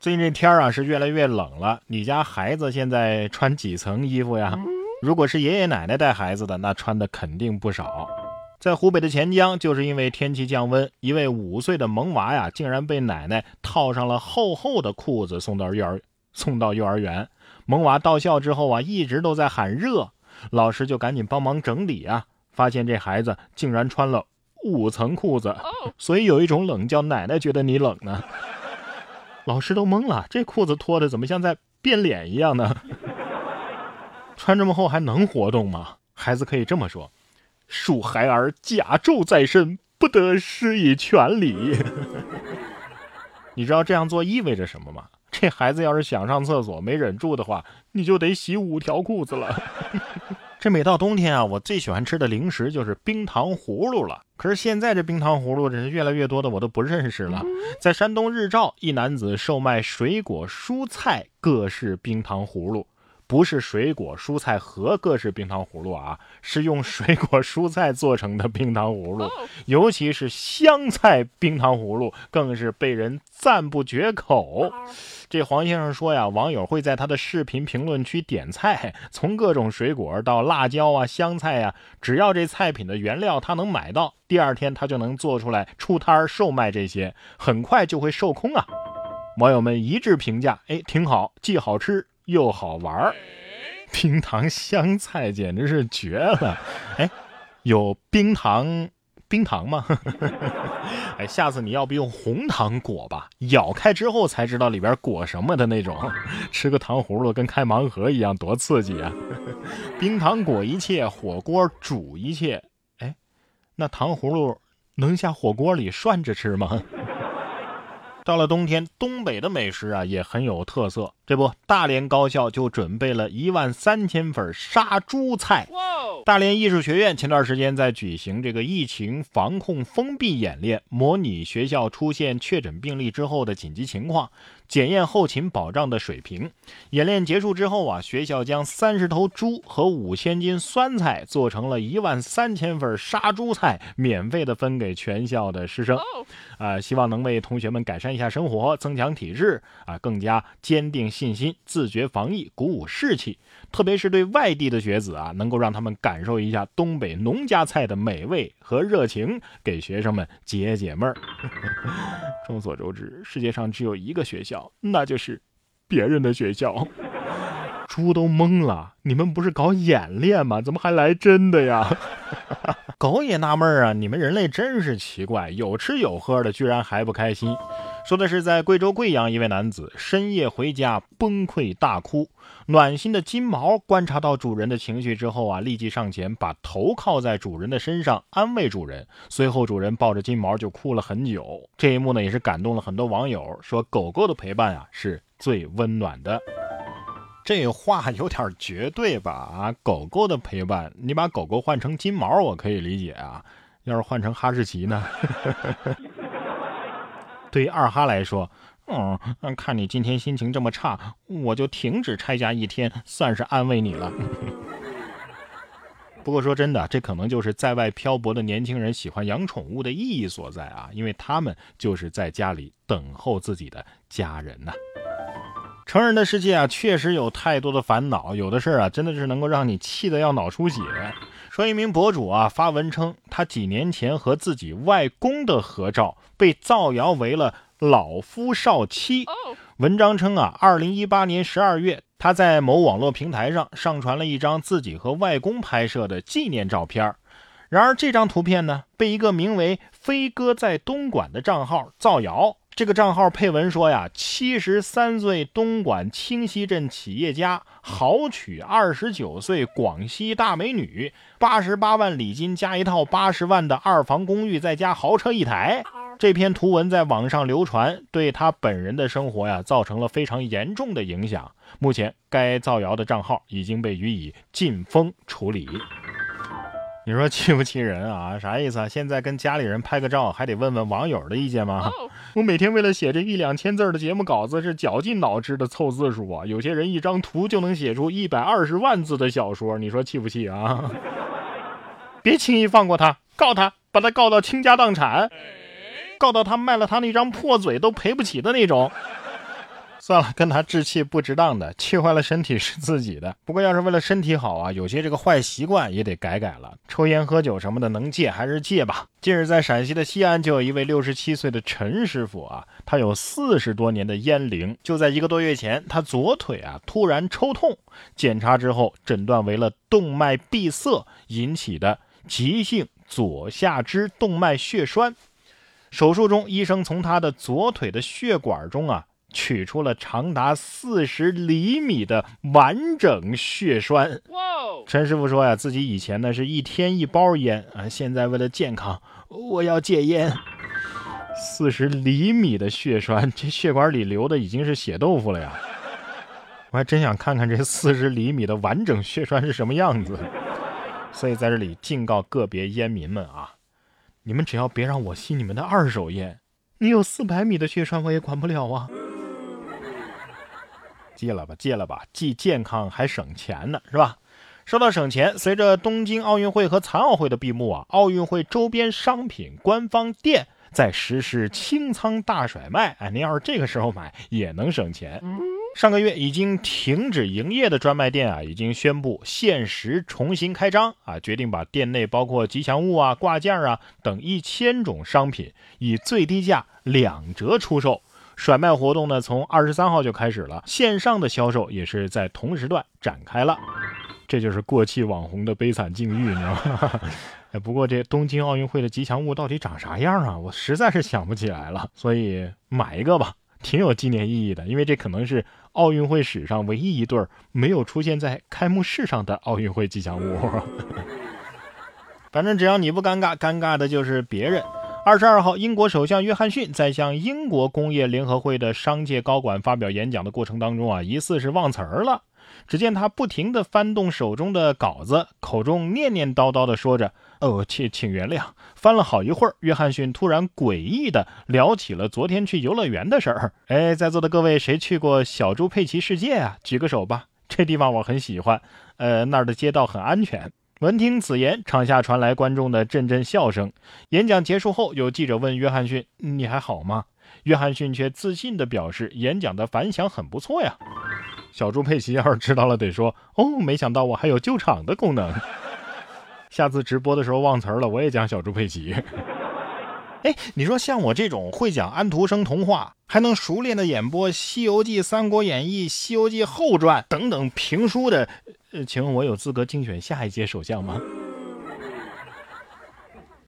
最近这天啊是越来越冷了，你家孩子现在穿几层衣服呀？如果是爷爷奶奶带孩子的，那穿的肯定不少。在湖北的钱江，就是因为天气降温，一位五岁的萌娃呀，竟然被奶奶套上了厚厚的裤子送到幼儿送到幼儿园。萌娃到校之后啊，一直都在喊热，老师就赶紧帮忙整理啊，发现这孩子竟然穿了五层裤子，所以有一种冷叫奶奶觉得你冷呢。老师都懵了，这裤子脱的怎么像在变脸一样呢？穿这么厚还能活动吗？孩子可以这么说：“恕孩儿甲胄在身，不得施以全礼。”你知道这样做意味着什么吗？这孩子要是想上厕所没忍住的话，你就得洗五条裤子了。这每到冬天啊，我最喜欢吃的零食就是冰糖葫芦了。可是现在这冰糖葫芦真是越来越多的我都不认识了。在山东日照，一男子售卖水果蔬菜各式冰糖葫芦。不是水果蔬菜和各式冰糖葫芦啊，是用水果蔬菜做成的冰糖葫芦，尤其是香菜冰糖葫芦，更是被人赞不绝口。这黄先生说呀，网友会在他的视频评论区点菜，从各种水果到辣椒啊、香菜呀，只要这菜品的原料他能买到，第二天他就能做出来出摊售卖这些，很快就会售空啊。网友们一致评价，哎，挺好，既好吃。又好玩儿，冰糖香菜简直是绝了！哎，有冰糖冰糖吗？哎，下次你要不用红糖裹吧？咬开之后才知道里边裹什么的那种，吃个糖葫芦跟开盲盒一样，多刺激啊！冰糖裹一切，火锅煮一切。哎，那糖葫芦能下火锅里涮着吃吗？到了冬天，东北的美食啊也很有特色。这不，大连高校就准备了一万三千份杀猪菜。大连艺术学院前段时间在举行这个疫情防控封闭演练，模拟学校出现确诊病例之后的紧急情况。检验后勤保障的水平。演练结束之后啊，学校将三十头猪和五千斤酸菜做成了一万三千份杀猪菜，免费的分给全校的师生。啊，希望能为同学们改善一下生活，增强体质啊，更加坚定信心，自觉防疫，鼓舞士气。特别是对外地的学子啊，能够让他们感感受一下东北农家菜的美味和热情，给学生们解解闷儿。众所周知，世界上只有一个学校，那就是别人的学校。猪都懵了，你们不是搞演练吗？怎么还来真的呀？狗也纳闷啊，你们人类真是奇怪，有吃有喝的，居然还不开心。说的是在贵州贵阳，一位男子深夜回家崩溃大哭。暖心的金毛观察到主人的情绪之后啊，立即上前把头靠在主人的身上安慰主人。随后主人抱着金毛就哭了很久。这一幕呢也是感动了很多网友，说狗狗的陪伴啊是最温暖的。这话有点绝对吧？啊，狗狗的陪伴，你把狗狗换成金毛我可以理解啊，要是换成哈士奇呢？对于二哈来说，嗯，看你今天心情这么差，我就停止拆家一天，算是安慰你了。不过说真的，这可能就是在外漂泊的年轻人喜欢养宠物的意义所在啊，因为他们就是在家里等候自己的家人呐。成人的世界啊，确实有太多的烦恼，有的事儿啊，真的是能够让你气得要脑出血。说一名博主啊发文称，他几年前和自己外公的合照被造谣为了老夫少妻。文章称啊，二零一八年十二月，他在某网络平台上上传了一张自己和外公拍摄的纪念照片。然而这张图片呢，被一个名为“飞哥在东莞”的账号造谣。这个账号配文说呀，七十三岁东莞清溪镇企业家豪娶二十九岁广西大美女，八十八万礼金加一套八十万的二房公寓，再加豪车一台。这篇图文在网上流传，对他本人的生活呀造成了非常严重的影响。目前，该造谣的账号已经被予以禁封处理。你说气不气人啊？啥意思啊？现在跟家里人拍个照，还得问问网友的意见吗？我每天为了写这一两千字的节目稿子，是绞尽脑汁的凑字数啊。有些人一张图就能写出一百二十万字的小说，你说气不气啊？别轻易放过他，告他，把他告到倾家荡产，告到他卖了他那张破嘴都赔不起的那种。算了，跟他置气不值当的，气坏了身体是自己的。不过要是为了身体好啊，有些这个坏习惯也得改改了。抽烟喝酒什么的，能戒还是戒吧。近日在陕西的西安，就有一位六十七岁的陈师傅啊，他有四十多年的烟龄。就在一个多月前，他左腿啊突然抽痛，检查之后诊断为了动脉闭塞引起的急性左下肢动脉血栓。手术中，医生从他的左腿的血管中啊。取出了长达四十厘米的完整血栓。陈师傅说呀，自己以前呢是一天一包烟啊，现在为了健康，我要戒烟。四十厘米的血栓，这血管里流的已经是血豆腐了呀！我还真想看看这四十厘米的完整血栓是什么样子。所以在这里敬告个别烟民们啊，你们只要别让我吸你们的二手烟，你有四百米的血栓我也管不了啊。戒了吧，戒了吧，既健康还省钱呢，是吧？说到省钱，随着东京奥运会和残奥会的闭幕啊，奥运会周边商品官方店在实施清仓大甩卖，哎，您要是这个时候买也能省钱。上个月已经停止营业的专卖店啊，已经宣布限时重新开张啊，决定把店内包括吉祥物啊、挂件啊等一千种商品以最低价两折出售。甩卖活动呢，从二十三号就开始了，线上的销售也是在同时段展开了。这就是过气网红的悲惨境遇，你知道吗？哎，不过这东京奥运会的吉祥物到底长啥样啊？我实在是想不起来了，所以买一个吧，挺有纪念意义的，因为这可能是奥运会史上唯一一对没有出现在开幕式上的奥运会吉祥物。反正只要你不尴尬，尴尬的就是别人。二十二号，英国首相约翰逊在向英国工业联合会的商界高管发表演讲的过程当中啊，疑似是忘词儿了。只见他不停地翻动手中的稿子，口中念念叨叨地说着：“哦，请请原谅。”翻了好一会儿，约翰逊突然诡异地聊起了昨天去游乐园的事儿。哎，在座的各位，谁去过小猪佩奇世界啊？举个手吧，这地方我很喜欢。呃，那儿的街道很安全。闻听此言，场下传来观众的阵阵笑声。演讲结束后，有记者问约翰逊：“你还好吗？”约翰逊却自信地表示：“演讲的反响很不错呀。”小猪佩奇要是知道了，得说：“哦，没想到我还有救场的功能。” 下次直播的时候忘词了，我也讲小猪佩奇。哎，你说像我这种会讲安徒生童话，还能熟练的演播《西游记》《三国演义》《西游记后传》等等评书的。呃，请问我有资格竞选下一届首相吗？